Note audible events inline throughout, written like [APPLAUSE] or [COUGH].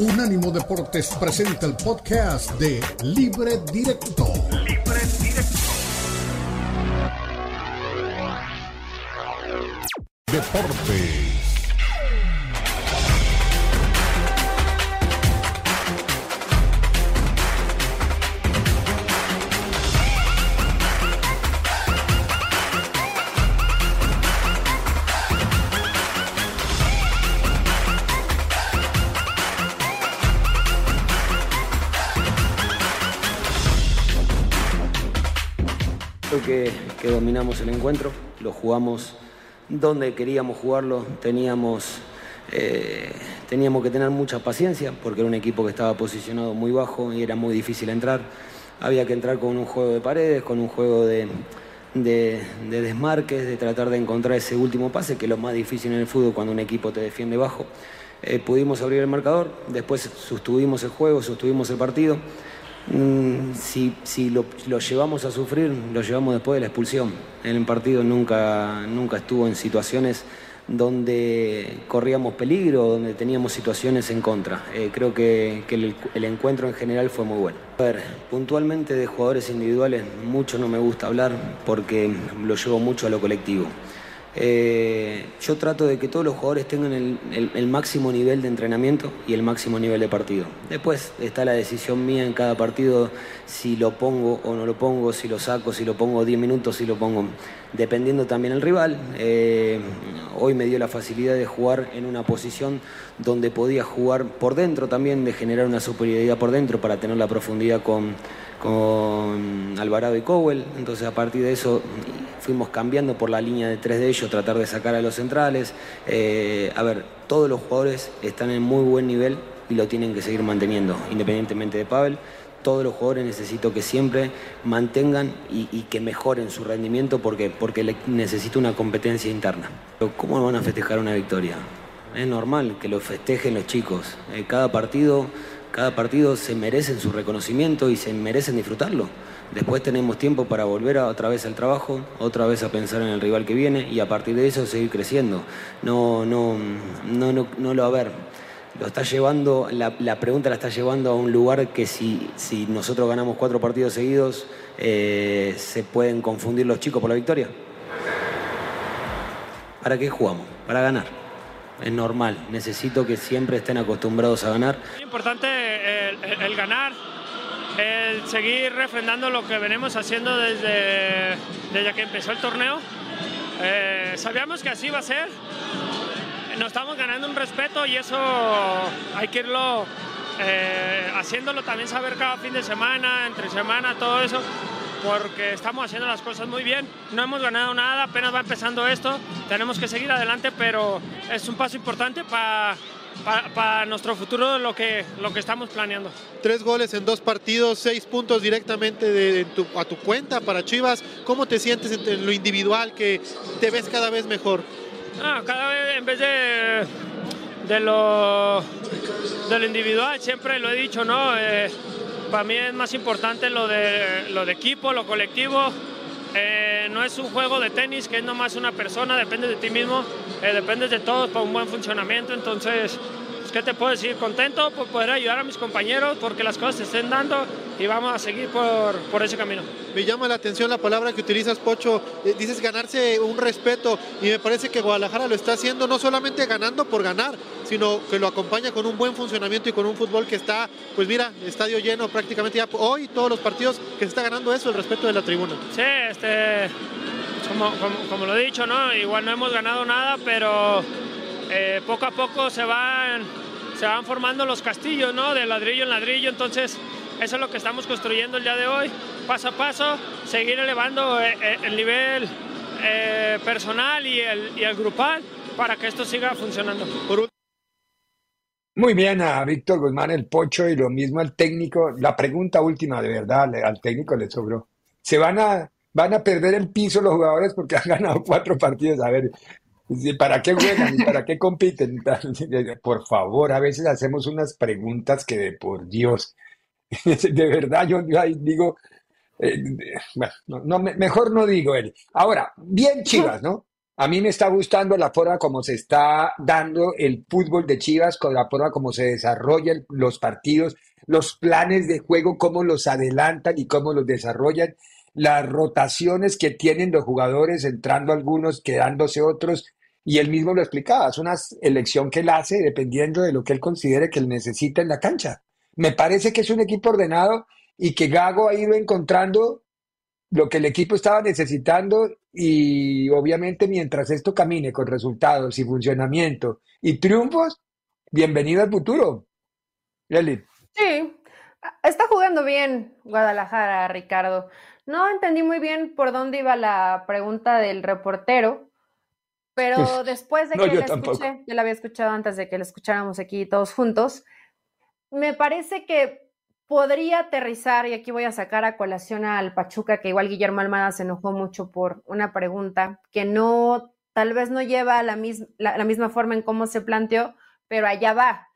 Unánimo Deportes presenta el podcast de Libre Directo. Libre Directo. Deportes. Que, dominamos el encuentro, lo jugamos donde queríamos jugarlo, teníamos, eh, teníamos que tener mucha paciencia porque era un equipo que estaba posicionado muy bajo y era muy difícil entrar. Había que entrar con un juego de paredes, con un juego de, de, desmarques, de tratar de encontrar ese último pase, que es lo más difícil en el fútbol cuando un equipo te defiende bajo. Eh, pudimos abrir el marcador, después sostuvimos el juego, sostuvimos el partido. Mm, si, si lo, llevamos a sufrir, lo llevamos después de la expulsión. En el partido nunca, nunca estuvo en situaciones donde corríamos peligro, donde teníamos situaciones en contra. Eh, creo que, el, el, encuentro en general fue muy bueno. A ver, puntualmente de jugadores individuales mucho no me gusta hablar porque lo llevo mucho a lo colectivo. Eh, yo trato de que todos los jugadores tengan el, máximo nivel de entrenamiento y el máximo nivel de partido. Después está la decisión mía en cada partido si lo pongo o no lo pongo, si lo saco, si lo pongo 10 minutos, si lo pongo, dependiendo también el rival. Eh, hoy me dio la facilidad de jugar en una posición donde podía jugar por dentro también, de generar una superioridad por dentro para tener la profundidad con con Alvarado y Cowell. Entonces a partir de eso fuimos cambiando por la línea de tres de ellos, tratar de sacar a los centrales. Eh, a ver, todos los jugadores están en muy buen nivel y lo tienen que seguir manteniendo, independientemente de Pavel. Todos los jugadores necesito que siempre mantengan y, que mejoren su rendimiento porque, porque necesito una competencia interna. ¿Cómo van a festejar una victoria? Es normal que lo festejen los chicos. Eh, cada partido cada partido se merecen su reconocimiento y se merecen disfrutarlo. Después tenemos tiempo para volver a, otra vez al trabajo, otra vez a pensar en el rival que viene y a partir de eso seguir creciendo. No, no, no, no, no lo a ver. Lo está llevando, la, pregunta la está llevando a un lugar que si, si nosotros ganamos cuatro partidos seguidos, eh, se pueden confundir los chicos por la victoria. ¿Para qué jugamos? Para ganar es normal. Necesito que siempre estén acostumbrados a ganar. Es importante el, ganar, el seguir refrendando lo que venimos haciendo desde, desde que empezó el torneo. Eh, sabíamos que así iba a ser. Nos estamos ganando un respeto y eso hay que irlo eh, haciéndolo también saber cada fin de semana, entre semana, todo eso porque estamos haciendo las cosas muy bien. No hemos ganado nada, apenas va empezando esto. Tenemos que seguir adelante, pero es un paso importante para para, nuestro futuro lo que, lo que estamos planeando. Tres goles en dos partidos, seis puntos directamente de, a tu cuenta para Chivas. ¿Cómo te sientes en, lo individual que te ves cada vez mejor? Ah, cada vez en vez de, de, lo, de lo individual, siempre lo he dicho, ¿no? Eh, para mí es más importante lo de, lo de equipo, lo colectivo. Eh, no es un juego de tenis que es nomás una persona, depende de ti mismo, eh, depende de todos para un buen funcionamiento. Entonces, pues, ¿qué te puedo decir? Contento por poder ayudar a mis compañeros porque las cosas se estén dando y vamos a seguir por, por ese camino. Me llama la atención la palabra que utilizas, Pocho. Eh, dices ganarse un respeto y me parece que Guadalajara lo está haciendo no solamente ganando por ganar, sino que lo acompaña con un buen funcionamiento y con un fútbol que está, pues mira, estadio lleno prácticamente ya hoy, todos los partidos que se está ganando eso, el respeto de la tribuna. Sí, este, como, como, lo he dicho, ¿no? igual no hemos ganado nada, pero eh, poco a poco se van, se van formando los castillos, ¿no? De ladrillo en ladrillo, entonces eso es lo que estamos construyendo el día de hoy, paso a paso, seguir elevando eh, eh, el nivel personal y el, y el grupal para que esto siga funcionando. Muy bien a Víctor Guzmán, el pocho, y lo mismo al técnico. La pregunta última, de verdad, al técnico le sobró. ¿Se van a, van a perder el piso los jugadores porque [LAUGHS] han ganado cuatro partidos? A ver, ¿para qué juegan? ¿Para qué compiten? [LAUGHS] Por favor, a veces hacemos unas preguntas que de por Dios, [LAUGHS] de verdad yo digo, eh, bueno, no, mejor no digo él. Ahora, bien chivas, ¿no? A mí me está gustando la forma como se está dando el fútbol de Chivas, con la forma como se desarrollan los partidos, los planes de juego, cómo los adelantan y cómo los desarrollan, las rotaciones que tienen los jugadores, entrando algunos, quedándose otros, y él mismo lo explicaba, es una elección que él hace dependiendo de lo que él considere que él necesita en la cancha. Me parece que es un equipo ordenado y que Gago ha ido encontrando lo que el equipo estaba necesitando y obviamente mientras esto camine con resultados y funcionamiento y triunfos, bienvenido al futuro. Lely. Sí, está jugando bien Guadalajara, Ricardo. No entendí muy bien por dónde iba la pregunta del reportero, pero [LAUGHS] después de que la escuché, yo la había escuchado antes de que la escucháramos aquí todos juntos, me parece que podría aterrizar, y aquí voy a sacar a colación al Pachuca, que igual Guillermo Almada se enojó mucho por una pregunta que no, tal vez no lleva la, la misma forma en cómo se planteó, pero allá va,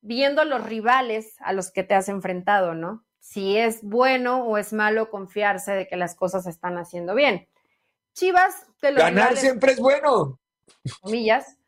viendo los rivales a los que te has enfrentado, ¿no? Si es bueno o es malo confiarse de que las cosas se están haciendo bien. Chivas, de los Ganar siempre es bueno. Comillas,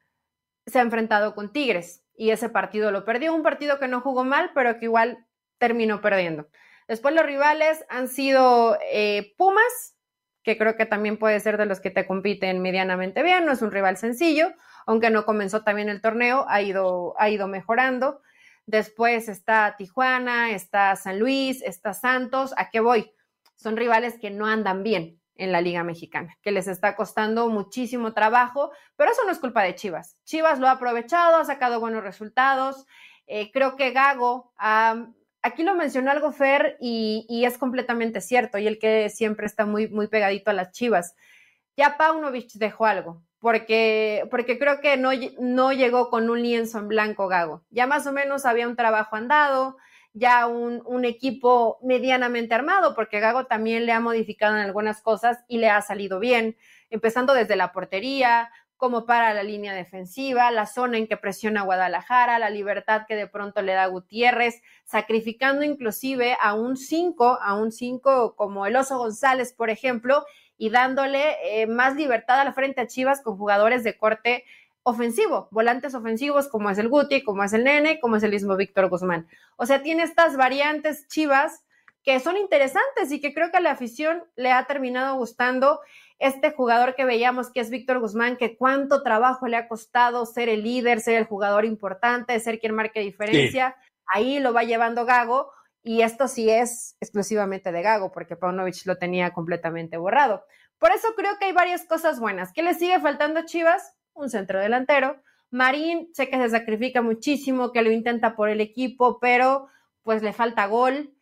se ha enfrentado con Tigres y ese partido lo perdió, un partido que no jugó mal, pero que igual terminó perdiendo. Después los rivales han sido eh, Pumas, que creo que también puede ser de los que te compiten medianamente bien, no es un rival sencillo, aunque no comenzó también el torneo, ha ido, ha ido mejorando. Después está Tijuana, está San Luis, está Santos. ¿A qué voy? Son rivales que no andan bien en la Liga Mexicana, que les está costando muchísimo trabajo, pero eso no es culpa de Chivas. Chivas lo ha aprovechado, ha sacado buenos resultados. Eh, creo que Gago aquí lo mencionó algo Fer y, es completamente cierto, y el que siempre está muy, muy pegadito a las chivas. Ya Paunovic dejó algo, porque, porque creo que no, no llegó con un lienzo en blanco Gago. Ya más o menos había un trabajo andado, ya un, un, equipo medianamente armado, porque Gago también le ha modificado en algunas cosas y le ha salido bien, empezando desde la portería, como para la línea defensiva, la zona en que presiona Guadalajara, la libertad que de pronto le da Gutiérrez, sacrificando inclusive a un 5, a un 5 como el Oso González, por ejemplo, y dándole eh, más libertad a la frente a Chivas con jugadores de corte ofensivo, volantes ofensivos como es el Guti, como es el Nene, como es el mismo Víctor Guzmán. O sea, tiene estas variantes Chivas que son interesantes y que creo que a la afición le ha terminado gustando este jugador que veíamos que es Víctor Guzmán, que cuánto trabajo le ha costado ser el líder, ser el jugador importante, ser quien marque diferencia. Ahí lo va llevando Gago y esto sí es exclusivamente de Gago, porque Paunovic lo tenía completamente borrado. Por eso creo que hay varias cosas buenas. ¿Qué le sigue faltando a Chivas? Un centro delantero. Marín, sé que se sacrifica muchísimo, que lo intenta por el equipo, pero pues le falta gol.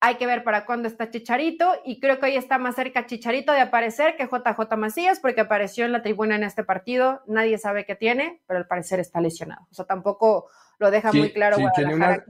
Hay que ver para cuándo está Chicharito y creo que hoy está más cerca Chicharito de aparecer que JJ Macías porque apareció en la tribuna en este partido. Nadie sabe qué tiene, pero al parecer está lesionado. O sea, tampoco lo deja muy claro. tiene, una,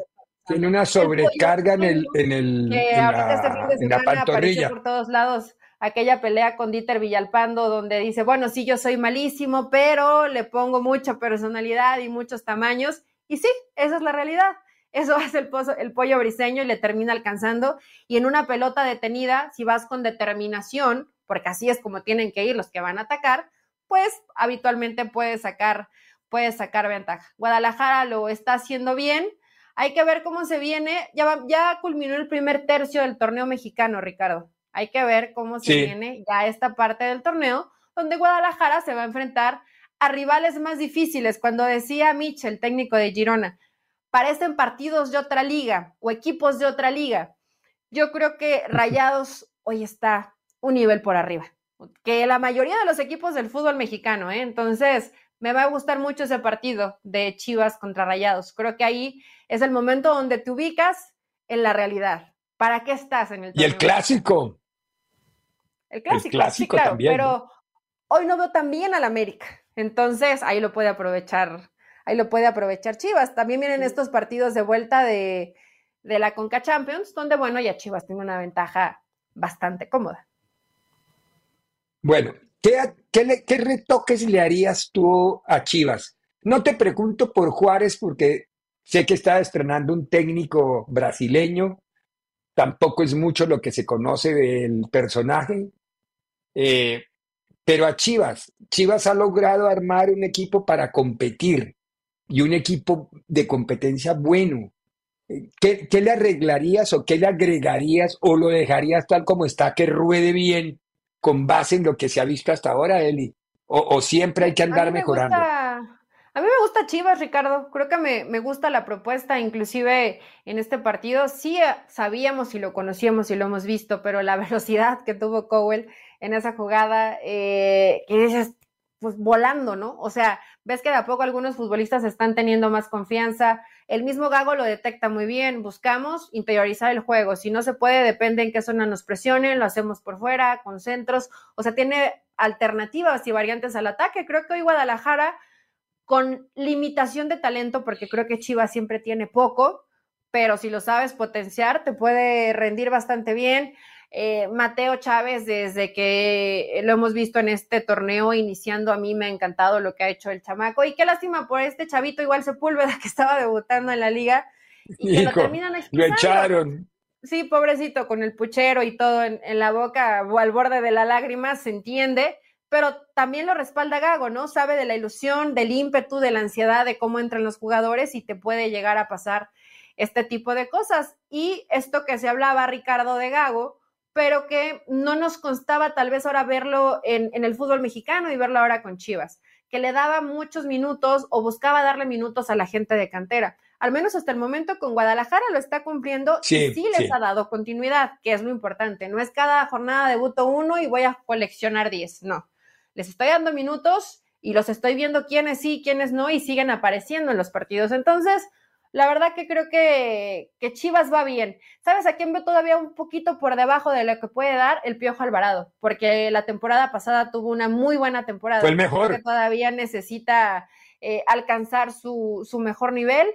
tiene una sobrecarga en el, en el que en este fin de semana apareció por todos lados aquella pelea con Dieter Villalpando donde dice, bueno, sí, yo soy malísimo, pero le pongo mucha personalidad y muchos tamaños. Y sí, esa es la realidad eso [LAUGHS] hace el, el pollo briseño y le termina alcanzando. Y en una pelota detenida, si vas con determinación, porque así es como tienen que ir los que van a atacar, pues habitualmente puedes sacar, puedes sacar ventaja. Guadalajara lo está haciendo bien. Hay que ver cómo se viene. Ya, ya culminó el primer tercio del torneo mexicano, Ricardo. Hay que ver cómo se viene ya esta parte del torneo, donde Guadalajara se va a enfrentar a rivales más difíciles. Cuando decía Mitch, el técnico de Girona, parecen partidos de otra liga o equipos de otra liga. Yo creo que Rayados hoy está un nivel por arriba, que la mayoría de los equipos del fútbol mexicano, ¿eh? entonces me va a gustar mucho ese partido de Chivas contra Rayados. Creo que ahí es el momento donde te ubicas en la realidad. ¿Para qué estás en el Y el clásico. El clásico, clásico también. Pero hoy no veo tan bien al América. Entonces ahí lo puede aprovechar ahí lo puede aprovechar Chivas. También vienen estos partidos de vuelta de, la Conca Champions, donde, bueno, ya Chivas tiene una ventaja bastante cómoda. Bueno, ¿qué, qué, retoques le harías tú a Chivas? No te pregunto por Juárez porque sé que está estrenando un técnico brasileño, tampoco es mucho lo que se conoce del personaje, eh, pero a Chivas, Chivas ha logrado armar un equipo para competir y un equipo de competencia bueno. ¿Qué, qué le arreglarías o qué le agregarías o lo dejarías tal como está, que ruede bien con base en lo que se ha visto hasta ahora, Eli? ¿O, o siempre hay que andar mejorando? A mí me gusta Chivas, Ricardo. Creo que me, me, gusta la propuesta, inclusive en este partido. Sí eh, sabíamos y lo conocíamos y lo hemos visto, pero la [LAUGHS] velocidad que tuvo Cowell en esa jugada, eh, que dices, pues volando, ¿no? O sea, ves que de a poco algunos futbolistas están teniendo más confianza. El mismo Gago lo detecta muy bien. Buscamos interiorizar el juego. Si no se puede, depende en qué zona nos presionen, lo hacemos por fuera, con centros. O sea, tiene alternativas y variantes al ataque. Creo que hoy Guadalajara con limitación de talento, porque creo que Chivas siempre tiene poco, pero si lo sabes potenciar, te puede rendir bastante bien. Eh, Mateo Chávez, desde que lo hemos visto en este torneo iniciando, a mí me ha encantado lo que ha hecho el chamaco. Y qué lástima por este chavito, igual Sepúlveda, [LAUGHS] que estaba debutando en la liga y que lo terminan Lo echaron. Sí, pobrecito, con el puchero y todo en, en la boca o al borde de la lágrima, se entiende pero también lo respalda Gago, ¿no? Sabe de la ilusión, del ímpetu, de la ansiedad, de cómo entran los jugadores y te puede llegar a pasar este tipo de cosas. Y esto que se hablaba, Ricardo, de Gago, pero que no nos constaba tal vez ahora verlo en, en, el fútbol mexicano y verlo ahora con Chivas, que le daba muchos minutos o buscaba darle minutos a la gente de cantera. Al menos hasta el momento con Guadalajara lo está cumpliendo sí, y sí les sí. ha dado continuidad, que es lo importante. No es cada jornada debuto uno y voy a coleccionar 10, no les estoy dando minutos y los estoy viendo quiénes sí, quiénes no, y siguen apareciendo en los partidos. Entonces, la verdad que creo que, que, Chivas va bien. ¿Sabes a quién veo todavía un poquito por debajo de lo que puede dar? El Piojo Alvarado, porque la temporada pasada tuvo una muy buena temporada. Fue el mejor. Que todavía necesita eh, alcanzar su, su mejor nivel.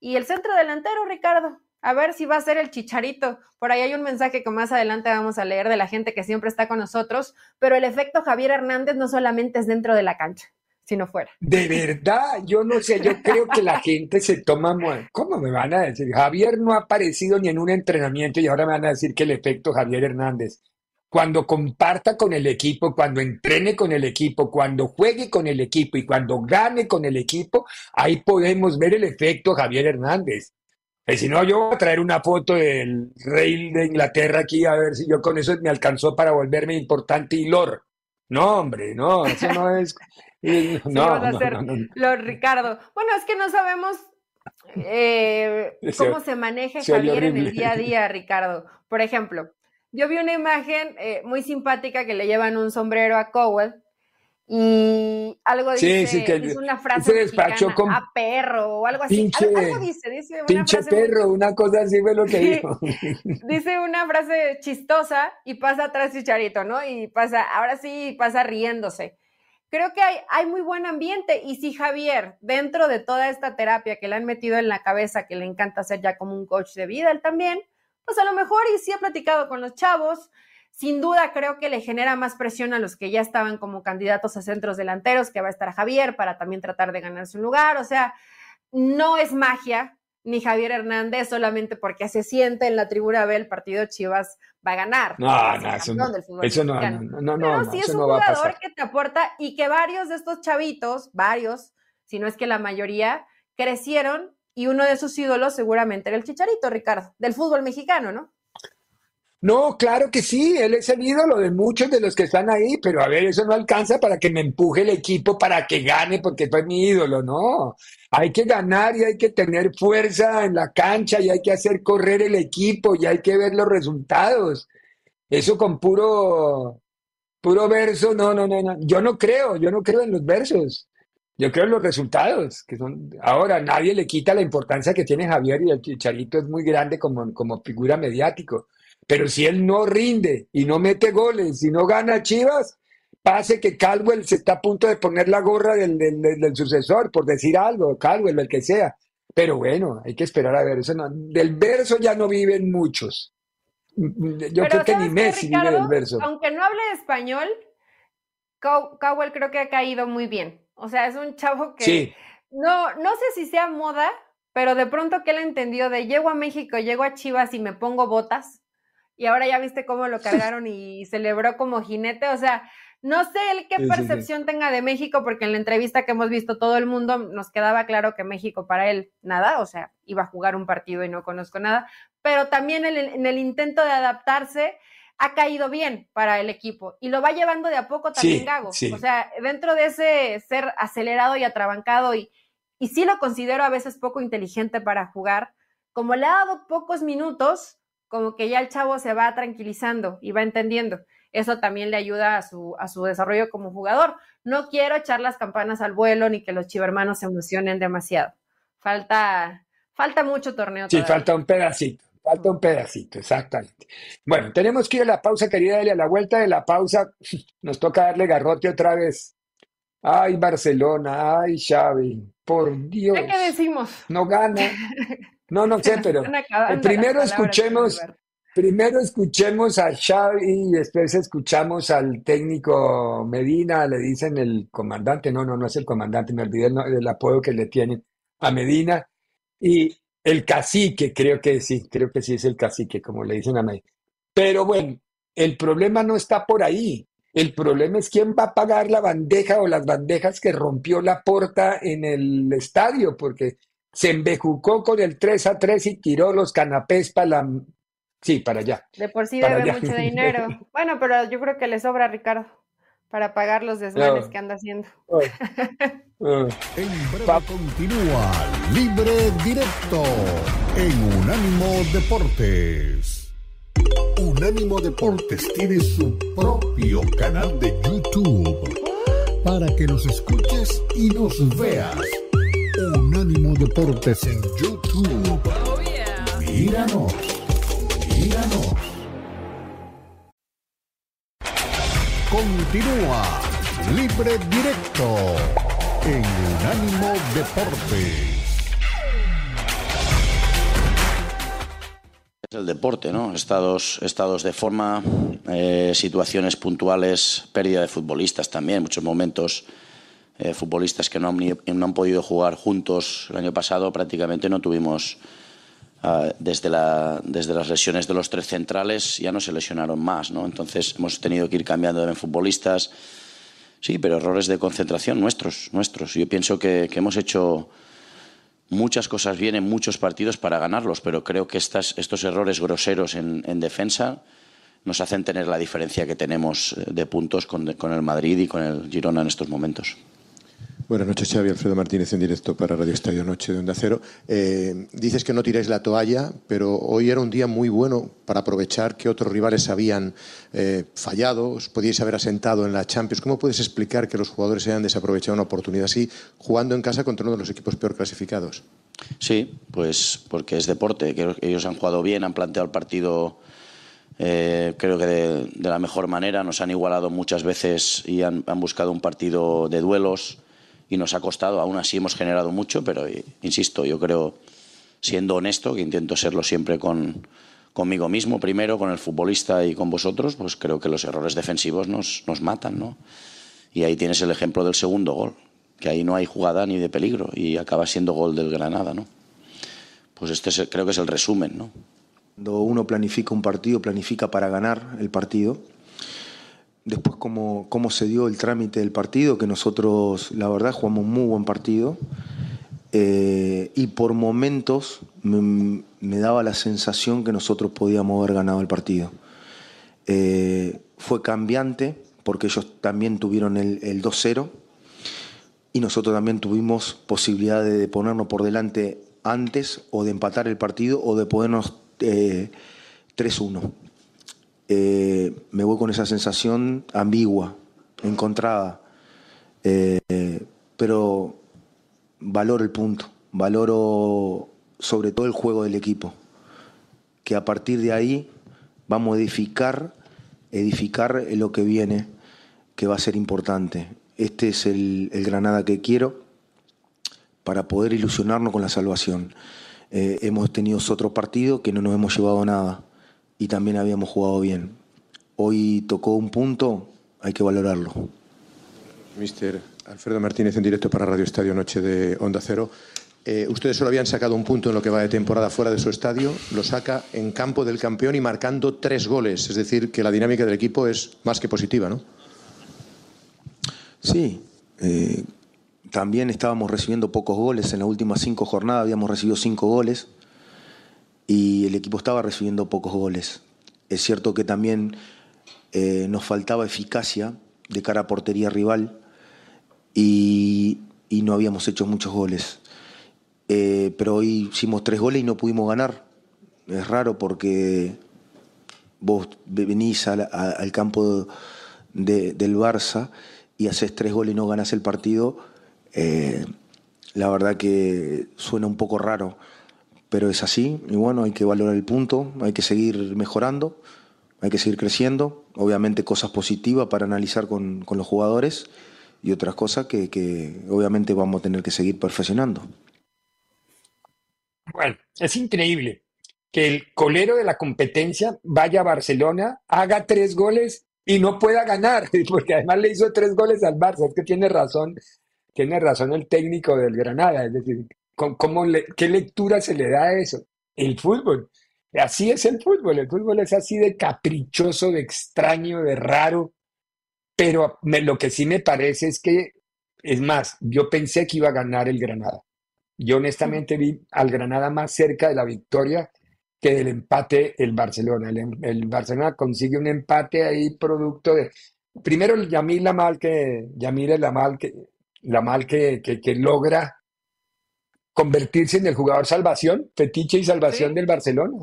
Y el centro delantero, Ricardo, a ver si va a ser el chicharito. Por ahí hay un mensaje que más adelante vamos a leer de la gente que siempre está con nosotros, pero el efecto Javier Hernández no solamente es dentro de la cancha, sino fuera. De verdad, yo no sé, yo creo que la [LAUGHS] gente se toma, ¿cómo me van a decir? Javier no ha aparecido ni en un entrenamiento y ahora me van a decir que el efecto Javier Hernández. Cuando comparta con el equipo, cuando entrene con el equipo, cuando juegue con el equipo y cuando gane con el equipo, ahí podemos ver el efecto Javier Hernández. Y si no, yo voy a traer una foto del rey de Inglaterra aquí a ver si yo con eso me alcanzó para volverme importante y lor. No, hombre, no, eso no es. [LAUGHS] No, sí, no, no, no, no, Ricardo. Bueno, es que no sabemos eh, cómo se maneja Javier en el día a día, [LAUGHS] Ricardo. Por ejemplo, yo vi una imagen eh, muy simpática que le llevan un sombrero a Cowell y algo dice, sí, sí, que dice una frase se despachó con a perro o algo así. pinche, algo, algo dice, dice una pinche frase perro, muy- una cosa así fue lo que Sí. dijo. [LAUGHS] dice una frase chistosa y pasa atrás Chicharito, ¿no? Y pasa, ahora sí pasa riéndose. Creo que hay, muy buen ambiente. Y si Javier, dentro de toda esta terapia que le han metido en la cabeza, que le encanta ser ya como un coach de vida, él también, pues a lo mejor y sí ha platicado con los chavos, sin duda creo que le genera más presión a los que ya estaban como candidatos a centros delanteros, que va a estar Javier para también tratar de ganarse un lugar, o sea, no es magia, ni Javier Hernández solamente porque se siente en la tribuna B el partido Chivas va a ganar. No, no, eso no, eso no, no, no, no, Pero no, sí es un jugador que te aporta y que varios de estos chavitos, varios, si no es que la mayoría, crecieron y uno de sus ídolos seguramente era el Chicharito, Ricardo, del fútbol mexicano, ¿no? No, claro que sí, él es el ídolo de muchos de los que están ahí, pero a ver, eso no alcanza para que me empuje el equipo para que gane porque fue mi ídolo, no. Hay que ganar y hay que tener fuerza en la cancha y hay que hacer correr el equipo y hay que ver los resultados. Eso con puro, puro verso, no, no, no, no. Yo no creo, yo no creo en los versos. Yo creo en los resultados, que son, ahora nadie le quita la importancia que tiene Javier y el Chicharito es muy grande como, como figura mediático. Pero si él no rinde y no mete goles y no gana Chivas, pase que Caldwell se está a punto de poner la gorra del, del, sucesor, por decir algo, Caldwell, el que sea. Pero bueno, hay que esperar a ver. Eso no- del verso ya no viven muchos. Yo Pero creo que ni ¿sabes qué, Messi vive Ricardo? del verso. Aunque no hable español, Cow- Cowell creo que ha caído muy bien. O sea, es un chavo que Sí, no, no sé si sea moda, pero de pronto que él entendió de llego a México, llego a Chivas y me pongo botas. Y ahora ya viste cómo lo cargaron y celebró como jinete. O sea, No sé el qué percepción tenga de México, porque en la entrevista que hemos visto todo el mundo nos quedaba claro que México para él nada, o sea, iba a jugar un partido y no conozco nada, pero también en el, intento de adaptarse ha caído bien para el equipo y lo va llevando de a poco también Gago. O sea, dentro de ese ser acelerado y atrabancado y, y sí lo considero a veces poco inteligente para jugar, como le ha dado pocos minutos, como que ya el chavo se va tranquilizando y va entendiendo eso también le ayuda a su, a su desarrollo como jugador. No quiero echar las campanas al vuelo ni que los chivermanos se emocionen demasiado. Falta, falta mucho torneo. Sí, falta un pedacito. Falta un pedacito, exactamente. Bueno, tenemos que ir a la pausa, querida Elia. A la vuelta de la pausa [LAUGHS] nos toca darle garrote otra vez. Ay, Barcelona, ay, Xavi, por Dios. ¿Qué decimos? No gana. [LAUGHS] No, no sé, [LAUGHS] pero primero escuchemos, Primero escuchemos a Xavi y después escuchamos al técnico Medina, le dicen el comandante, no, no, no es el comandante, me olvidé el, apodo que le tienen a Medina, y el cacique, creo que sí, creo que sí es el cacique, como le dicen a mí. Pero bueno, el problema no está por ahí. El problema es quién va a pagar la bandeja o las bandejas que rompió la porta en el estadio, porque se embejucó con el 3 a 3 y tiró los canapés para la Sí, para allá. De por sí debe mucho [LAUGHS] dinero. Bueno, pero yo creo que le sobra a Ricardo para pagar los desmanes que anda haciendo. [LAUGHS] en breve continúa Libre Directo en Unánimo Deportes. Unánimo Deportes tiene su propio canal de YouTube para que nos escuches y nos veas. Unánimo Deportes en YouTube. Oh, Míranos. Continúa Libre Directo en Unánimo Deportes. Es el deporte, ¿no? Estados, estados de forma, eh, situaciones puntuales, pérdida de futbolistas también, muchos momentos. Eh, futbolistas que no han, podido jugar juntos. El año pasado prácticamente no tuvimos Ah, desde, la, desde las lesiones de los tres centrales ya no se lesionaron más, ¿no? Entonces hemos tenido que ir cambiando de futbolistas. Sí, pero errores de concentración nuestros, nuestros. Yo pienso que, hemos hecho muchas cosas bien en muchos partidos para ganarlos, pero creo que estas, estos errores groseros en, en, defensa nos hacen tener la diferencia que tenemos eh, de puntos con el Madrid y con el Girona en estos momentos. Buenas noches, Xavi. Alfredo Martínez en directo para Radio Estadio Noche de Onda Cero. Eh, dices que no tiráis la toalla, pero hoy era un día muy bueno para aprovechar que otros rivales habían eh, fallado, os podíais haber asentado en la Champions. ¿Cómo puedes explicar que los jugadores hayan desaprovechado una oportunidad así jugando en casa contra uno de los equipos peor clasificados? Sí, pues porque es deporte. Ellos han jugado bien, han planteado el partido eh, creo que de, la mejor manera. Nos han igualado muchas veces y han buscado un partido de duelos y nos ha costado. Aún así hemos generado mucho, pero eh, insisto, yo creo, siendo honesto, que intento serlo siempre con, conmigo mismo primero, con el futbolista y con vosotros, pues creo que los errores defensivos nos, nos matan, ¿no? Y ahí tienes el ejemplo del segundo gol, que ahí no hay jugada ni de peligro y acaba siendo gol del Granada, ¿no? Pues este creo que es el resumen, ¿no? Cuando uno planifica un partido, planifica para ganar el partido después cómo, cómo se dio el trámite del partido, que nosotros, la verdad, jugamos un muy buen partido. Eh, y por momentos me, daba la sensación que nosotros podíamos haber ganado el partido. Eh, fue cambiante porque ellos también tuvieron el, 2-0 y nosotros también tuvimos posibilidad de, ponernos por delante antes o de empatar el partido o de ponernos eh, 3-1. Eh, me voy con esa sensación ambigua, encontrada, eh, pero valoro el punto, valoro sobre todo el juego del equipo, que a partir de ahí vamos a edificar, edificar lo que viene, que va a ser importante. Este es el, Granada que quiero para poder ilusionarnos con la salvación. Eh, hemos tenido otro partido que no nos hemos llevado nada y también habíamos jugado bien. Hoy tocó un punto, hay que valorarlo. Mister Alfredo Martínez en directo para Radio Estadio Noche de Onda Cero. Eh, ustedes solo habían sacado un punto en lo que va de temporada fuera de su estadio, lo saca en campo del campeón y marcando tres goles, es decir, que la dinámica del equipo es más que positiva, ¿no? Sí, eh, también estábamos recibiendo pocos goles. En las últimas cinco jornadas habíamos recibido cinco goles y el equipo estaba recibiendo pocos goles. Es cierto que también eh, nos faltaba eficacia de cara a portería rival y, no habíamos hecho muchos goles. Eh, pero hoy hicimos tres goles y no pudimos ganar. Es raro porque vos venís al, campo del Barça y haces tres goles y no ganas el partido. Eh, la verdad que suena un poco raro, pero es así. Y bueno, hay que valorar el punto, hay que seguir mejorando, hay que seguir creciendo. Obviamente cosas positivas para analizar con, con los jugadores y otras cosas que, que obviamente vamos a tener que seguir perfeccionando. Bueno, es increíble que el colero de la competencia vaya a Barcelona, haga tres goles y no pueda ganar, [LAUGHS] porque además le hizo tres goles al Barça. Es que tiene razón, tiene razón el técnico del Granada. Es decir, ¿cómo ¿qué lectura se le da a eso? El fútbol. Así es el fútbol. El fútbol es así de caprichoso, de extraño, de raro. Pero lo que sí me parece es que, es más, yo pensé que iba a ganar el Granada. Yo honestamente vi al Granada más cerca de la victoria que del empate el Barcelona. El, Barcelona consigue un empate ahí producto de, primero el Yamil Lamal que, Yamil Lamal que, Lamal que, que, que logra convertirse en el jugador salvación, fetiche y salvación del Barcelona.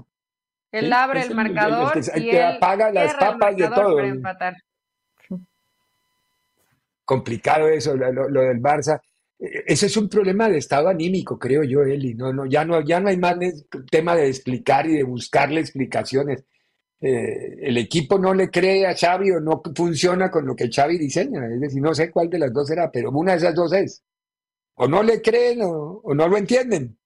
Él abre el, marcador y él apaga las papas de todo. Complicado eso, lo del Barça. Ese es un problema de estado anímico, creo yo, Eli. No, no, ya no, ya no hay más tema de explicar y de buscarle explicaciones. Eh, el equipo no le cree a Xavi o no funciona con lo que Xavi diseña. Es decir, no sé cuál de las dos será, pero una de esas dos es. O no le creen o, no lo entienden.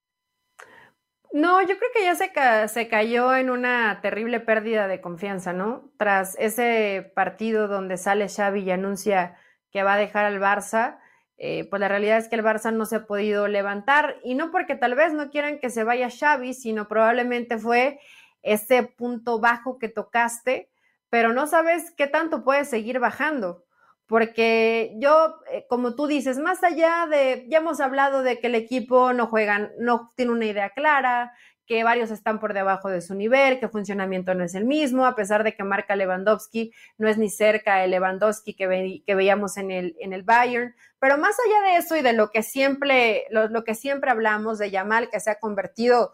No, yo creo que ya se, se cayó en una terrible pérdida de confianza, ¿no? Tras ese partido donde sale Xavi y anuncia que va a dejar al Barça, eh, pues la realidad es que el Barça no se ha podido levantar y no porque tal vez no quieran que se vaya Xavi, sino probablemente fue ese punto bajo que tocaste, pero no sabes qué tanto puedes seguir bajando. Porque yo, eh, como tú dices, más allá de, ya hemos hablado de que el equipo no juega, no tiene una idea clara, que varios están por debajo de su nivel, que el funcionamiento no es el mismo, a pesar de que marca Lewandowski no es ni cerca el Lewandowski que, que veíamos en el, en el Bayern. Pero más allá de eso y de lo que siempre, lo, que siempre hablamos de Yamal, que se ha convertido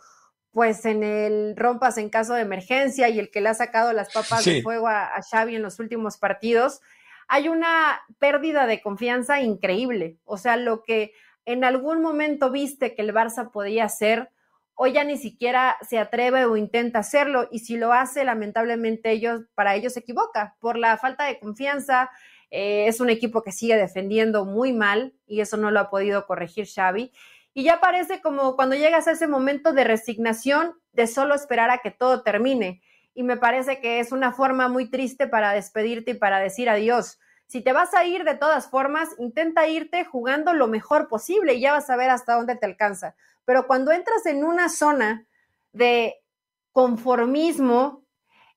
pues en el rompas en caso de emergencia y el que le ha sacado las papas de fuego a, a Xavi en los últimos partidos, hay una pérdida de confianza increíble. O sea, lo que en algún momento viste que el Barça podía hacer, hoy ya ni siquiera se atreve o intenta hacerlo y si lo hace, lamentablemente ellos, para ellos se equivoca por la falta de confianza. Eh, es un equipo que sigue defendiendo muy mal y eso no lo ha podido corregir Xavi. Y ya parece como cuando llegas a ese momento de resignación, de solo esperar a que todo termine. Y me parece que es una forma muy triste para despedirte y para decir adiós. Si te vas a ir de todas formas, intenta irte jugando lo mejor posible y ya vas a ver hasta dónde te alcanza. Pero cuando entras en una zona de conformismo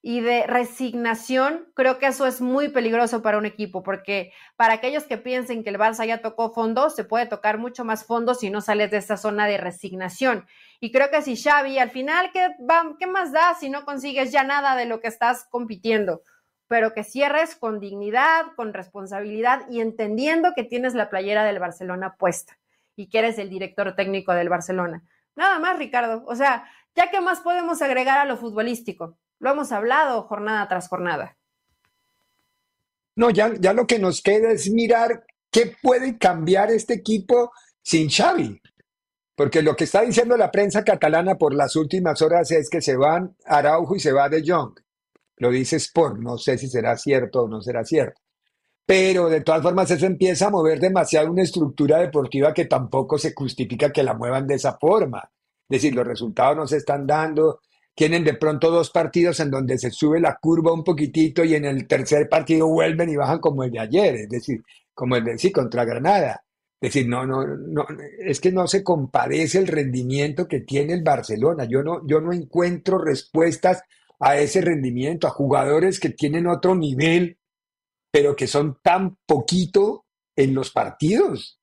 y de resignación, creo que eso es muy peligroso para un equipo, porque para aquellos que piensen que el Barça ya tocó fondo, se puede tocar mucho más fondo si no sales de esa zona de resignación. Y creo que si Xavi, al final, ¿qué, ¿qué más da si no consigues ya nada de lo que estás compitiendo? Pero que cierres con dignidad, con responsabilidad y entendiendo que tienes la playera del Barcelona puesta y que eres el director técnico del Barcelona. Nada más, Ricardo. O sea, ya que más podemos agregar a lo futbolístico. Lo hemos hablado jornada tras jornada. No, ya, ya lo que nos queda es mirar qué puede cambiar este equipo sin Xavi. Porque lo que está diciendo la prensa catalana por las últimas horas es que se van Araujo y se va De Jong. Lo dice Sport, no sé si será cierto o no será cierto pero de todas formas eso empieza a mover demasiado una estructura deportiva que tampoco se justifica que la muevan de esa forma. Es decir, los resultados no se están dando, tienen de pronto dos partidos en donde se sube la curva un poquitito y en el tercer partido vuelven y bajan como el de ayer, es decir, como el de sí, contra Granada. Es decir, no, no, no, es que no se compadece el rendimiento que tiene el Barcelona. Yo no, yo no encuentro respuestas a ese rendimiento, a jugadores que tienen otro nivel pero que son tan poquito en los partidos.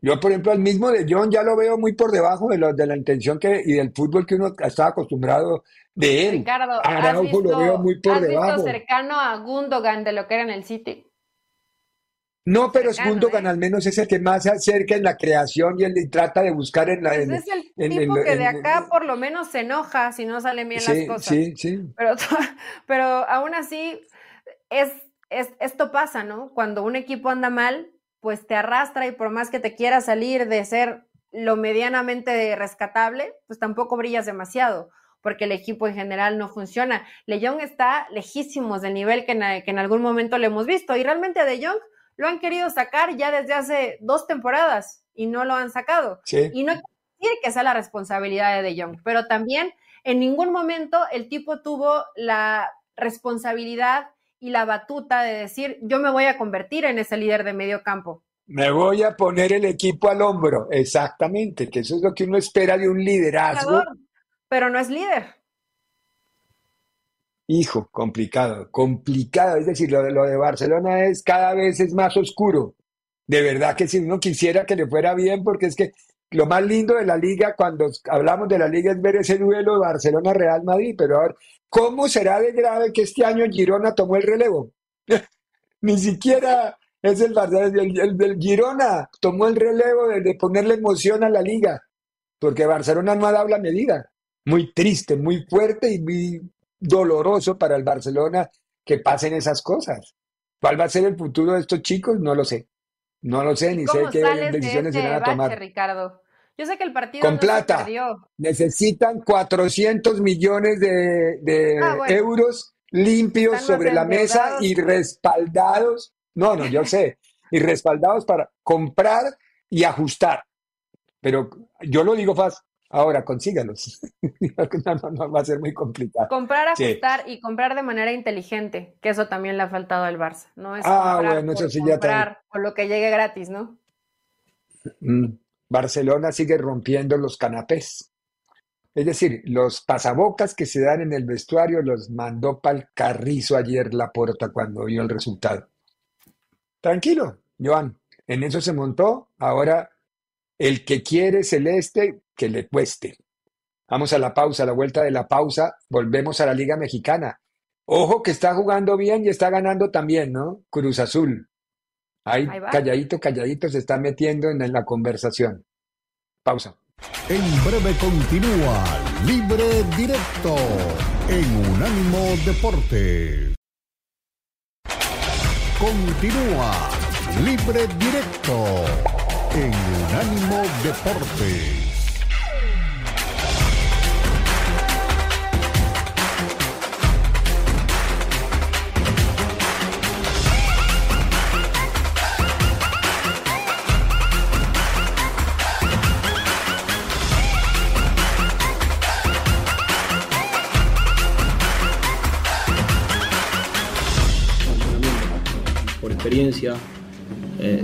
Yo, por ejemplo, al mismo de John ya lo veo muy por debajo de, lo, de la intención que, y del fútbol que uno estaba acostumbrado de él. Ricardo, ¿has visto, lo veo muy por debajo. cercano a Gundogan de lo que era en el City? No, pero Gundogan ¿eh? al menos es el que más se acerca en la creación y él trata de buscar en la. Pues es el tipo que de acá por lo menos se enoja si no salen bien las cosas. Sí, sí. Pero, [LAUGHS] pero aún así, es, es, esto pasa, ¿no? Cuando un equipo anda mal, pues te arrastra y por más que te quiera salir de ser lo medianamente rescatable, pues tampoco brillas demasiado, porque el equipo en general no funciona. León está lejísimos del nivel que en, que en algún momento le hemos visto y realmente De Jong lo han querido sacar ya desde hace dos temporadas y no lo han sacado. Y no quiere que sea la responsabilidad de De Jong, pero también en ningún momento el tipo tuvo la responsabilidad y la batuta de decir, yo me voy a convertir en ese líder de medio campo. Me voy a poner el equipo al hombro, exactamente, que eso es lo que uno espera de un liderazgo. Pero no es líder. Hijo, complicado, complicado. Es decir, lo de, lo de Barcelona es cada vez es más oscuro. De verdad que si uno quisiera que le fuera bien, porque es que lo más lindo de la liga, cuando hablamos de la liga, es ver ese duelo Barcelona-Real Madrid, pero ahora, ¿cómo será de grave que este año Girona tomó el relevo? [LAUGHS] Ni siquiera es el, el, del Girona, tomó el relevo de, ponerle emoción a la liga, porque Barcelona no ha dado la medida. Muy triste, muy fuerte y muy doloroso para el Barcelona que pasen esas cosas. ¿Cuál va a ser el futuro de estos chicos? No lo sé. No lo sé, ni sé qué decisiones se van a este tomar. Ricardo? Yo sé que el partido con plata. Necesitan 400 millones de, ah, euros limpios sobre la mesa y respaldados. No, no, yo sé. y respaldados para comprar y ajustar. Pero yo lo digo fácil. Ahora, consígalos. [LAUGHS] no, va a ser muy complicado. Comprar, ajustar y comprar de manera inteligente, que eso también le ha faltado al Barça. No es ah, comprar bueno, eso sí comprar o lo que llegue gratis, ¿no? Mm, Barcelona sigue rompiendo los canapés. Es decir, los pasabocas que se dan en el vestuario los mandó para el carrizo ayer la puerta cuando vio el resultado. Tranquilo, Joan. En eso se montó. Ahora, el que quiere celeste, que le cueste. Vamos a la pausa, a la vuelta de la pausa, volvemos a la Liga Mexicana. Ojo que está jugando bien y está ganando también, ¿no? Cruz Azul. Ahí, calladito, calladito se está metiendo en la conversación. Pausa. En breve continúa Libre Directo en Unánimo Deporte. Continúa Libre Directo en Unánimo Deporte. experiencia. Eh,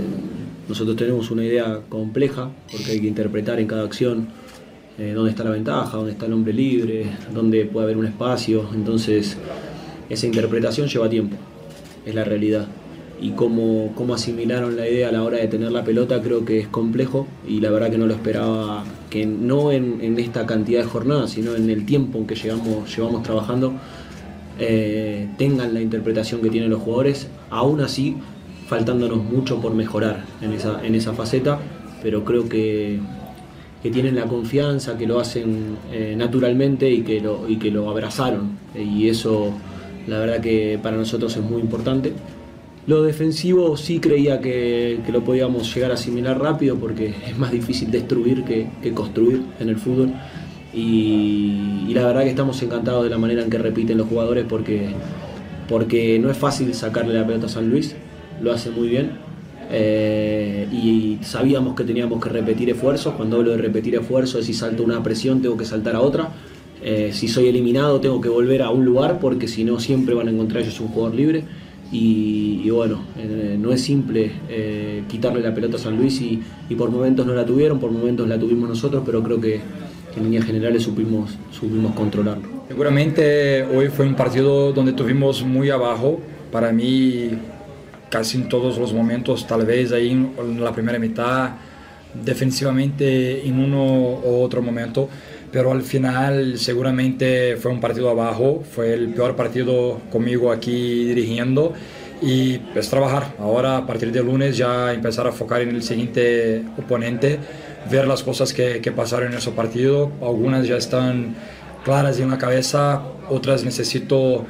nosotros tenemos una idea compleja porque hay que interpretar en cada acción eh, dónde está la ventaja, dónde está el hombre libre, dónde puede haber un espacio. Entonces, esa interpretación lleva tiempo, es la realidad. Y cómo, cómo asimilaron la idea a la hora de tener la pelota creo que es complejo y la verdad que no lo esperaba, que no en, esta cantidad de jornadas, sino en el tiempo en que llevamos, trabajando, eh, tengan la interpretación que tienen los jugadores. Aún así, faltándonos mucho por mejorar en esa, en esa faceta, pero creo que, que tienen la confianza, que lo hacen eh, naturalmente y que, lo, y que lo abrazaron. Y eso, la verdad que para nosotros es muy importante. Lo defensivo sí creía que, que, lo podíamos llegar a asimilar rápido porque es más difícil destruir que, que construir en el fútbol. Y, y, la verdad que estamos encantados de la manera en que repiten los jugadores porque, porque no es fácil sacarle la pelota a San Luis lo hace muy bien. Eh, y sabíamos que teníamos que repetir esfuerzos. Cuando hablo de repetir esfuerzos, si salto una presión, tengo que saltar a otra. Eh, si soy eliminado, tengo que volver a un lugar porque si no, siempre van a encontrar ellos un jugador libre. Y, bueno, eh, no es simple quitarle la pelota a San Luis y, por momentos no la tuvieron, por momentos la tuvimos nosotros, pero creo que, en líneas generales supimos, supimos controlarlo. Seguramente hoy fue un partido donde estuvimos muy abajo. Para mí casi en todos los momentos, tal vez ahí en la primera mitad, defensivamente en uno u otro momento, pero al final seguramente fue un partido abajo, fue el peor partido conmigo aquí dirigiendo y es trabajar. Ahora a partir de lunes ya empezar a focar en el siguiente oponente, ver las cosas que, que pasaron en ese partido, algunas ya están claras en la cabeza, otras necesito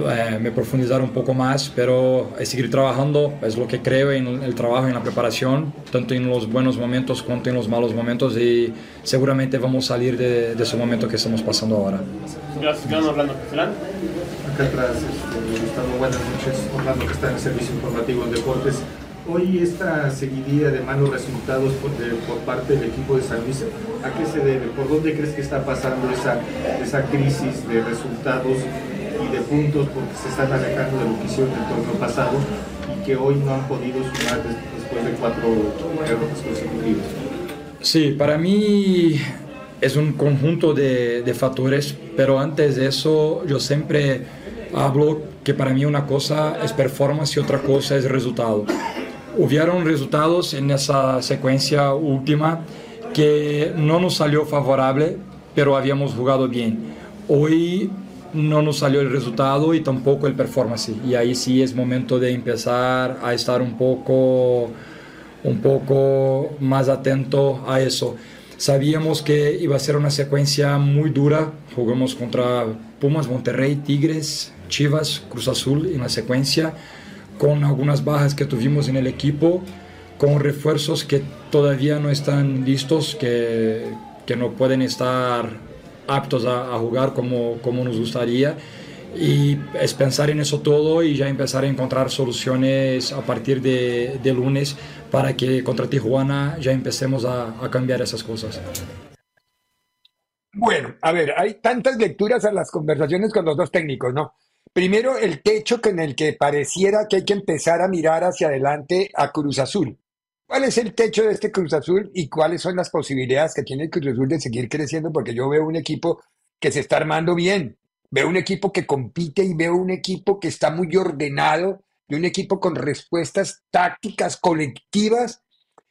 eh, me profundizar un poco más, pero es seguir trabajando, es lo que creo en el trabajo, en la preparación, tanto en los buenos momentos como en los malos momentos y seguramente vamos a salir de, de ese momento que estamos pasando ahora. Gracias, hablando, Acá atrás, este, buenas noches, Orlando que está en el Servicio Informativo de Deportes. Hoy esta seguidilla de malos resultados por, por, parte del equipo de San Luis, ¿a qué se debe? ¿Por dónde crees que está pasando esa, esa crisis de resultados y de puntos porque se están alejando de lo que hicieron el torneo pasado y que hoy no han podido sumar después de cuatro derrotas consecutivas. Sí, para mí es un conjunto de, de, factores, pero antes de eso yo siempre hablo que para mí una cosa es performance y otra cosa es resultado. Hubieron resultados en esa secuencia última que no nos salió favorable, pero habíamos jugado bien. Hoy no nos salió el resultado y tampoco el performance. Y ahí sí es momento de empezar a estar un poco, un poco más atento a eso. Sabíamos que iba a ser una secuencia muy dura. Jugamos contra Pumas, Monterrey, Tigres, Chivas, Cruz Azul en la secuencia, con algunas bajas que tuvimos en el equipo, con refuerzos que todavía no están listos, que, que no pueden estar aptos a, jugar como, como nos gustaría. Y es pensar en eso todo y ya empezar a encontrar soluciones a partir de, de lunes para que contra Tijuana ya empecemos a, a cambiar esas cosas. Bueno, a ver, hay tantas lecturas a las conversaciones con los dos técnicos, ¿no? Primero, el techo en el que pareciera que hay que empezar a mirar hacia adelante a Cruz Azul. ¿Cuál es el techo de este Cruz Azul y cuáles son las posibilidades que tiene el Cruz Azul de seguir creciendo? Porque yo veo un equipo que se está armando bien, veo un equipo que compite y veo un equipo que está muy ordenado y un equipo con respuestas tácticas colectivas.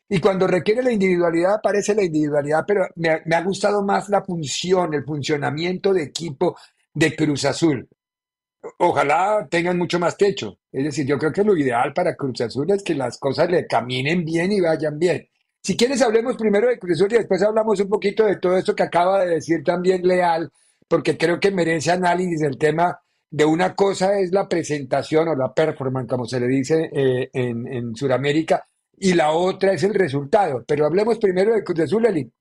Y cuando requiere la individualidad, aparece la individualidad, pero me, me ha gustado más la función, el funcionamiento de equipo de Cruz Azul ojalá tengan mucho más techo. Es decir, yo creo que lo ideal para Cruz Azul es que las cosas le caminen bien y vayan bien. Si quieres, hablemos primero de Cruz Azul y después hablamos un poquito de todo esto que acaba de decir también Leal, porque creo que merece análisis el tema de una cosa es la presentación o la performance, como se le dice eh, en, en Sudamérica, y la otra es el resultado. Pero hablemos primero de Cruz Azul, Eli.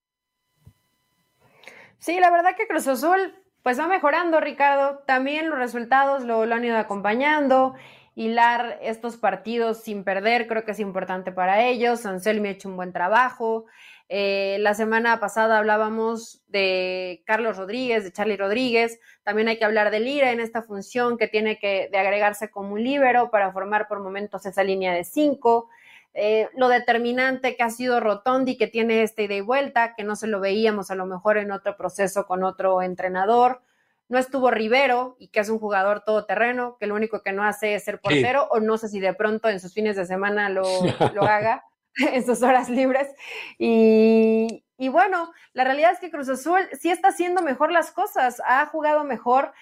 Sí, la verdad que Cruz Azul pues va mejorando, Ricardo. También los resultados lo, han ido acompañando. Hilar estos partidos sin perder creo que es importante para ellos. Anselmi ha hecho un buen trabajo. Eh, la semana pasada hablábamos de Carlos Rodríguez, de Charlie Rodríguez. También hay que hablar de Lira en esta función que tiene que de agregarse como un líbero para formar por momentos esa línea de cinco. Eh, lo determinante que ha sido Rotondi, que tiene esta ida y vuelta, que no se lo veíamos a lo mejor en otro proceso con otro entrenador. No estuvo Rivero, y que es un jugador todoterreno, que lo único que no hace es ser portero, o no sé si de pronto en sus fines de semana lo, [LAUGHS] lo haga, [LAUGHS] en sus horas libres. Y, y bueno, la realidad es que Cruz Azul sí está haciendo mejor las cosas, ha jugado mejor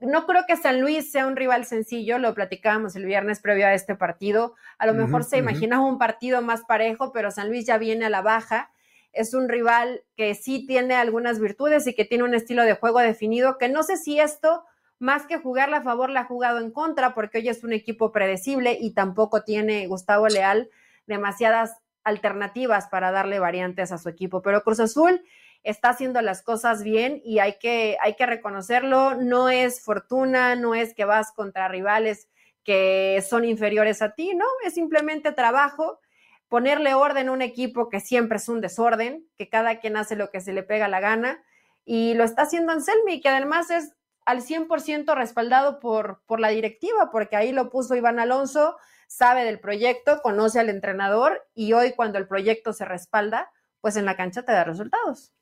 no creo que San Luis sea un rival sencillo, lo platicábamos el viernes previo a este partido. A lo mejor se imaginaba un partido más parejo, pero San Luis ya viene a la baja. Es un rival que sí tiene algunas virtudes y que tiene un estilo de juego definido, que no sé si esto, más que jugarle a favor, la ha jugado en contra, porque hoy es un equipo predecible y tampoco tiene Gustavo Leal demasiadas alternativas para darle variantes a su equipo. Pero Cruz Azul está haciendo las cosas bien y hay que, hay que reconocerlo. No es fortuna, no es que vas contra rivales que son inferiores a ti, no, es simplemente trabajo, ponerle orden a un equipo que siempre es un desorden, que cada quien hace lo que se le pega la gana, y lo está haciendo Anselmi, que además es al 100% respaldado por, por la directiva, porque ahí lo puso Iván Alonso, sabe del proyecto, conoce al entrenador, y hoy cuando el proyecto se respalda, pues en la cancha te da resultados.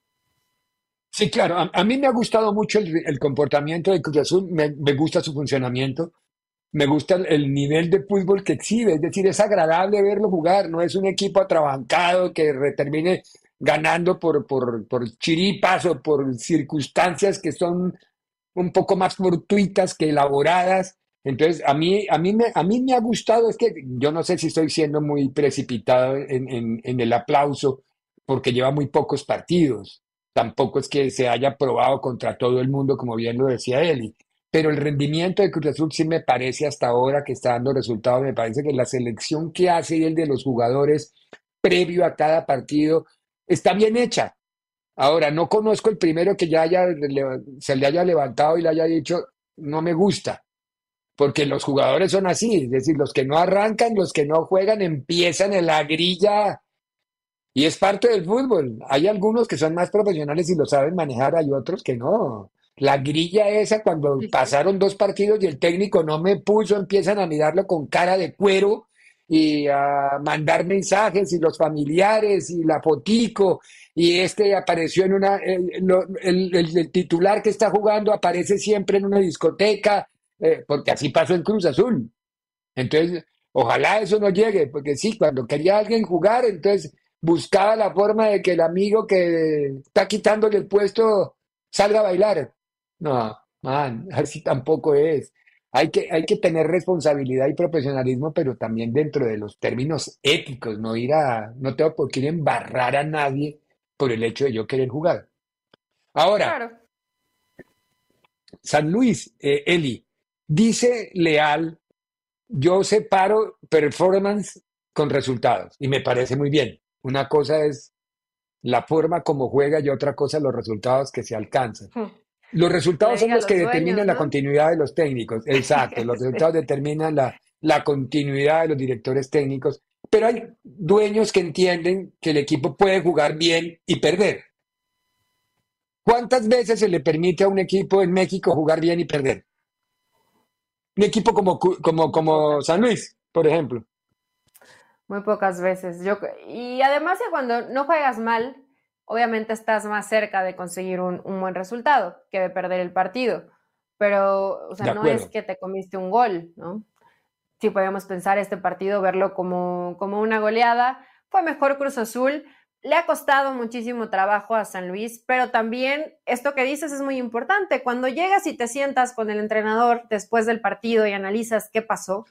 Sí, claro. A, mí me ha gustado mucho el, comportamiento de Cruz Azul. Me, gusta su funcionamiento. me gusta el, nivel de fútbol que exhibe, es decir, es agradable verlo jugar, no es un equipo atrabancado que termine ganando por, por, por chiripas o por circunstancias que son un poco más fortuitas que elaboradas. Entonces, a mí, a mí, me, a mí me ha gustado, es que yo no sé si estoy siendo muy precipitado en el aplauso, porque lleva muy pocos partidos. Tampoco es que se haya probado contra todo el mundo, como bien lo decía Eli. Pero el rendimiento de Cruz Azul sí me parece hasta ahora que está dando resultados. Me parece que la selección que hace el de los jugadores previo a cada partido está bien hecha. Ahora, no conozco el primero que ya haya, se le haya levantado y le haya dicho, no me gusta, porque los jugadores son así, es decir, los que no arrancan, los que no juegan, empiezan en la grilla y es parte del fútbol. Hay algunos que son más profesionales y lo saben manejar, hay otros que no. La grilla esa, cuando pasaron dos partidos y el técnico no me puso, empiezan a mirarlo con cara de cuero y a mandar mensajes y los familiares y la fotico y este apareció en una el, titular que está jugando aparece siempre en una discoteca eh, porque así pasó en Cruz Azul entonces ojalá eso no llegue porque sí cuando quería alguien jugar entonces buscaba la forma de que el amigo que está quitándole el puesto salga a bailar no man [LAUGHS] así tampoco es hay que, hay que tener responsabilidad y profesionalismo, pero también dentro de los términos éticos, no ir a, no tengo por qué embarrar a nadie por el hecho de yo querer jugar. Ahora, San Luis, eh, Eli, dice Leal, yo separo performance con resultados y me parece muy bien. Una cosa es la forma como juega y otra cosa los resultados que se alcanzan. Hmm. Los resultados son los que determinan la continuidad de los técnicos. Exacto, los [LAUGHS] resultados determinan la, la continuidad de los directores técnicos. Pero hay dueños que entienden que el equipo puede jugar bien y perder. ¿Cuántas veces se le permite a un equipo en México jugar bien y perder? Un equipo como, como, como San Luis, por ejemplo. Muy pocas veces. Yo, y además cuando no juegas mal, obviamente estás más cerca de conseguir un, buen resultado que de perder el partido. Pero, o sea, no es que te comiste un gol, ¿no? Si podemos pensar este partido, verlo como, como una goleada. Fue mejor Cruz Azul. Le ha costado muchísimo trabajo a San Luis, pero también esto que dices es muy importante. Cuando llegas y te sientas con el entrenador después del partido y analizas qué pasó,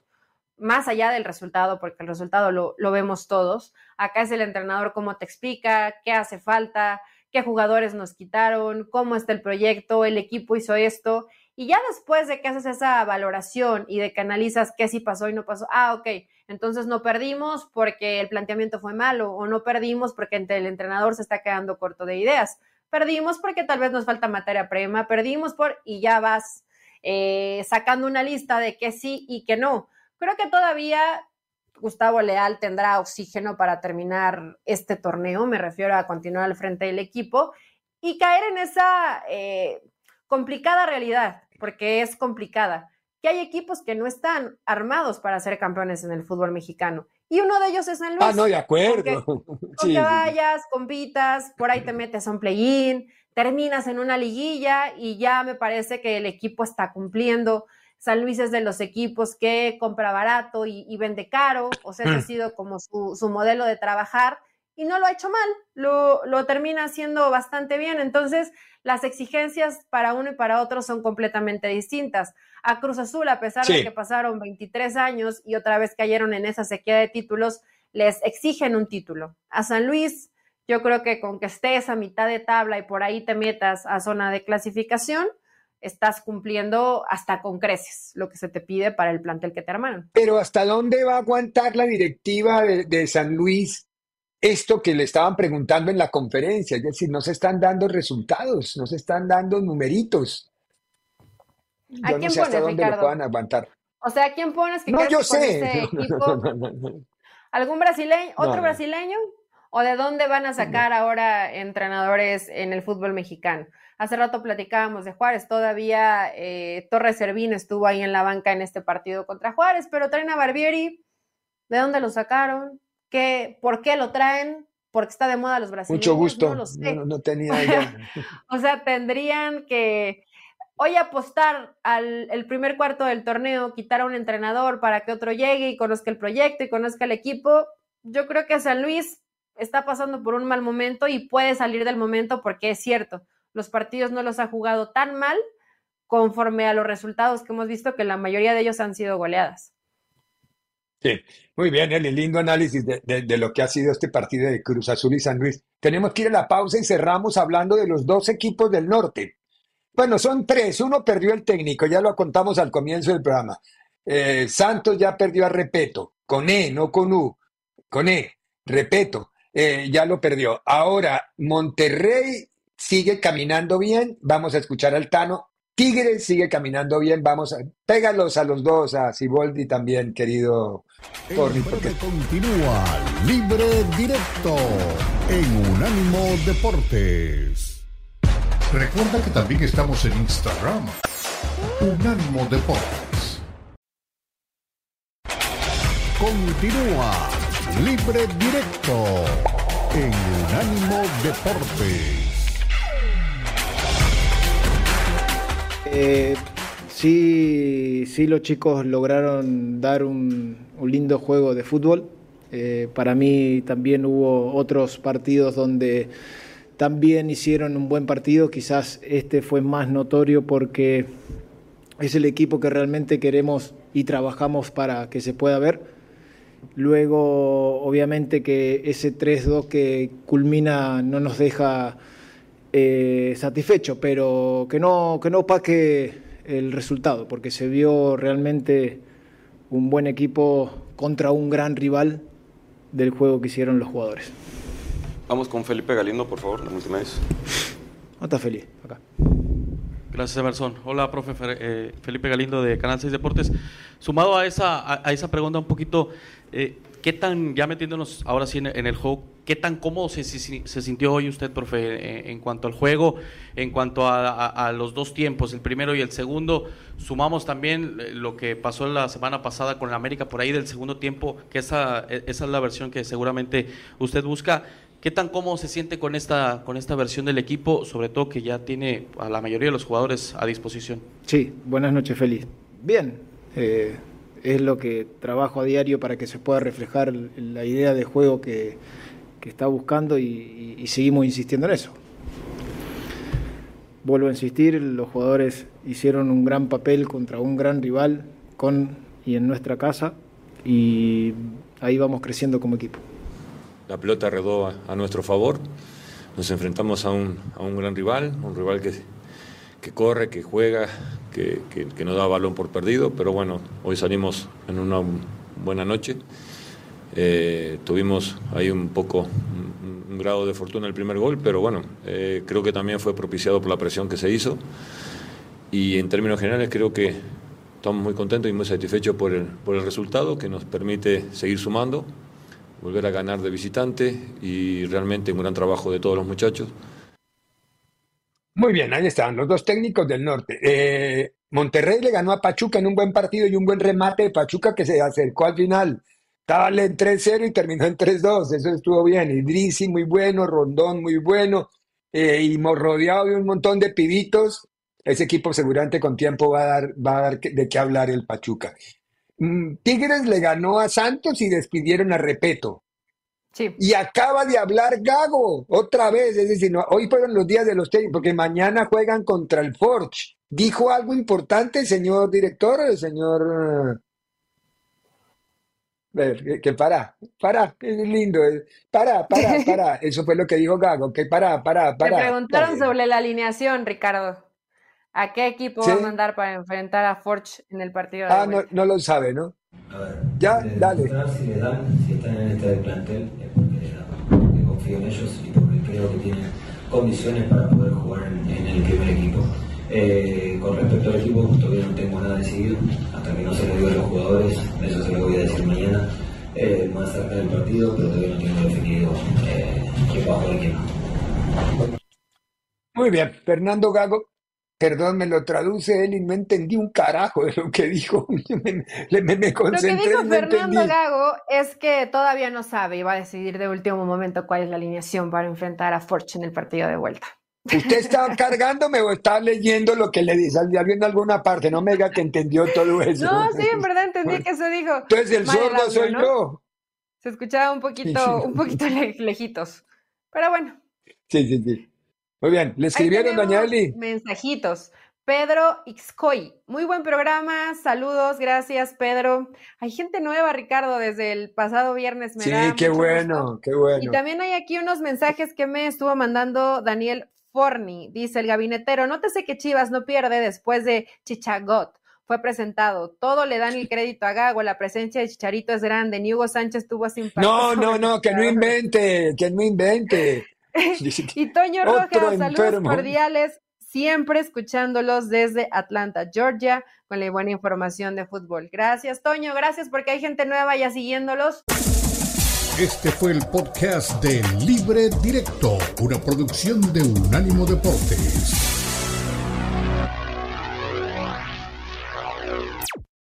más allá del resultado, porque el resultado lo, vemos todos, acá es el entrenador cómo te explica, qué hace falta, qué jugadores nos quitaron, cómo está el proyecto, el equipo hizo esto, y ya después de que haces esa valoración y de que analizas qué sí pasó y no pasó, ah, ok, entonces no perdimos porque el planteamiento fue malo o no perdimos porque el entrenador se está quedando corto de ideas, perdimos porque tal vez nos falta materia prima, perdimos por y ya vas eh, sacando una lista de qué sí y qué no. Creo que todavía Gustavo Leal tendrá oxígeno para terminar este torneo, me refiero a continuar al frente del equipo y caer en esa eh, complicada realidad, porque es complicada, que hay equipos que no están armados para ser campeones en el fútbol mexicano. Y uno de ellos es San Luis. Ah, no, de acuerdo. Con que vayas, compitas, por ahí te metes a un play-in, terminas en una liguilla y ya me parece que el equipo está cumpliendo San Luis es de los equipos que compra barato y, vende caro, o sea, ese ha sido como su, modelo de trabajar y no lo ha hecho mal, lo, termina haciendo bastante bien. Entonces, las exigencias para uno y para otro son completamente distintas. A Cruz Azul, a pesar de que pasaron 23 años y otra vez cayeron en esa sequía de títulos, les exigen un título. A San Luis, yo creo que con que estés a mitad de tabla y por ahí te metas a zona de clasificación, estás cumpliendo hasta con creces lo que se te pide para el plantel que te armaron. Pero ¿hasta dónde va a aguantar la directiva de, San Luis esto que le estaban preguntando en la conferencia? Es decir, no se están dando resultados, no se están dando numeritos. ¿A quién no sé hasta dónde lo puedan aguantar. O sea, ¿a quién pones que no, yo sé. [LAUGHS] ¿Algún brasileño? ¿Otro brasileño? ¿O de dónde van a sacar ahora entrenadores en el fútbol mexicano? Hace rato platicábamos de Juárez, todavía eh, Torres Servín estuvo ahí en la banca en este partido contra Juárez, pero traen a Barbieri, ¿de dónde lo sacaron? ¿Qué, ¿Por qué lo traen? Porque está de moda los brasileños. Mucho gusto, no, tenía [LAUGHS] idea. o sea, tendrían que Hoy apostar al el primer cuarto del torneo, quitar a un entrenador para que otro llegue y conozca el proyecto y conozca el equipo, yo creo que San Luis está pasando por un mal momento y puede salir del momento porque es cierto, los partidos no los ha jugado tan mal conforme a los resultados que hemos visto que la mayoría de ellos han sido goleadas. Sí, muy bien, el lindo análisis de, lo que ha sido este partido de Cruz Azul y San Luis. Tenemos que ir a la pausa y cerramos hablando de los dos equipos del norte. Bueno, son tres. Uno perdió el técnico, ya lo contamos al comienzo del programa. Eh, Santos ya perdió a Repeto, con E, no con U, con E, Repeto, eh, ya lo perdió. Ahora, Monterrey sigue caminando bien. Vamos a escuchar al Tano. Tigres sigue caminando bien. Vamos a pégalos a los dos, a Siboldi también, querido Corny. Porque... Continúa libre directo en Unánimo Deportes. Recuerda que también estamos en Instagram. Unánimo Deportes. Continúa libre directo en Unánimo Deportes. Eh, sí, sí, los chicos lograron dar un, lindo juego de fútbol. Eh, para mí también hubo otros partidos donde también hicieron un buen partido. Quizás este fue más notorio porque es el equipo que realmente queremos y trabajamos para que se pueda ver. Luego, obviamente que ese 3-2 que culmina no nos deja eh, satisfecho, pero que no, que no opaque el resultado, porque se vio realmente un buen equipo contra un gran rival del juego que hicieron los jugadores. Vamos con Felipe Galindo, por favor, la última vez. ¿Dónde está Felipe? Acá. Gracias, Emerson. Hola, profe eh, Felipe Galindo de Canal 6 Deportes. Sumado a esa, a, a esa pregunta un poquito, eh, ¿qué tan, ya metiéndonos ahora sí en, el juego, qué tan cómodo se, sintió hoy usted, profe, en, cuanto al juego, en cuanto a, los dos tiempos, el primero y el segundo? Sumamos también lo que pasó la semana pasada con la América por ahí del segundo tiempo, que esa, esa es la versión que seguramente usted busca. ¿Qué tan cómodo se siente con esta, con esta versión del equipo, sobre todo que ya tiene a la mayoría de los jugadores a disposición? Sí, buenas noches, feliz. Bien, eh, es lo que trabajo a diario para que se pueda reflejar la idea de juego que, que está buscando y, seguimos insistiendo en eso. Vuelvo a insistir, los jugadores hicieron un gran papel contra un gran rival con y en nuestra casa y ahí vamos creciendo como equipo la pelota redó a, a, nuestro favor. Nos enfrentamos a un, a un gran rival, un rival que, que corre, que juega, que, que, que, no da balón por perdido, pero bueno, hoy salimos en una buena noche. Eh, tuvimos ahí un poco un, un, grado de fortuna el primer gol, pero bueno, eh, creo que también fue propiciado por la presión que se hizo. Y en términos generales creo que estamos muy contentos y muy satisfechos por el, por el resultado que nos permite seguir sumando volver a ganar de visitante y realmente un gran trabajo de todos los muchachos. Muy bien, ahí están los dos técnicos del norte. Eh, Monterrey le ganó a Pachuca en un buen partido y un buen remate de Pachuca que se acercó al final. Estaba en 3-0 y terminó en 3-2, eso estuvo bien. Idrisi muy bueno, Rondón muy bueno, eh, y rodeado de un montón de pibitos. Ese equipo seguramente con tiempo va a dar, va a dar de qué hablar el Pachuca. Mm, Tigres le ganó a Santos y despidieron a Repeto. Sí. Y acaba de hablar Gago otra vez, es decir, no, hoy fueron los días de los técnicos, porque mañana juegan contra el Forge. ¿Dijo algo importante, señor director, el señor... Que, que para, para, es lindo, para, para, para, [LAUGHS] eso fue lo que dijo Gago, que para, para, para. Me preguntaron para. sobre la alineación, Ricardo. ¿A qué equipo ¿Sí? va a mandar para enfrentar a Forge en el partido? ah, no, no, lo sabe, ¿no? A ver, ya, de, dale. Si le dan, si están en este plantel, es porque les dan, porque confío en ellos y porque creo que tienen condiciones para poder jugar en, en el primer equipo. Eh, con respecto al equipo, todavía no tengo nada decidido, hasta que no se lo diga a los jugadores, eso se lo voy a decir mañana, eh, más cerca del partido, pero todavía no tengo definido eh, quién va a jugar y quién no. Muy bien, Fernando Gago, Perdón, me lo traduce él y no entendí un carajo de lo que dijo. [LAUGHS] me, me, me concentré. Lo que dijo no Fernando entendí. Gago es que todavía no sabe y va a decidir de último momento cuál es la alineación para enfrentar a Forge en el partido de vuelta. ¿Usted está [LAUGHS] cargándome o está leyendo lo que le salió en alguna parte? No me diga que entendió todo [LAUGHS] eso. No, sí, en verdad entendí que se dijo. Entonces el sordo soy ¿no? yo. Se escuchaba un poquito, un poquito le- lejitos. Pero bueno, Sí, sí, sí. Muy bien. ¿Le escribieron, doña Eli? Mensajitos. Pedro Ixcoy, muy buen programa, saludos, gracias Pedro. Hay gente nueva, Ricardo, desde el pasado viernes. Me Sí, da qué bueno, gusto. qué bueno. Y también hay aquí unos mensajes que me estuvo mandando Daniel Forni. Dice el gabinetero, nótese que Chivas no pierde después de Chichagot. Fue presentado. Todo le dan el crédito a Gago. La presencia de Chicharito es grande. Ni Hugo Sánchez tuvo sin No, no, no, que no invente, que no invente. [LAUGHS] Y Toño Rojas, saludos enfermo. cordiales, siempre escuchándolos desde Atlanta, Georgia, con la buena información de fútbol. Gracias, Toño, gracias porque hay gente nueva ya siguiéndolos. Este fue el podcast de Libre Directo, una producción de Unánimo Deportes.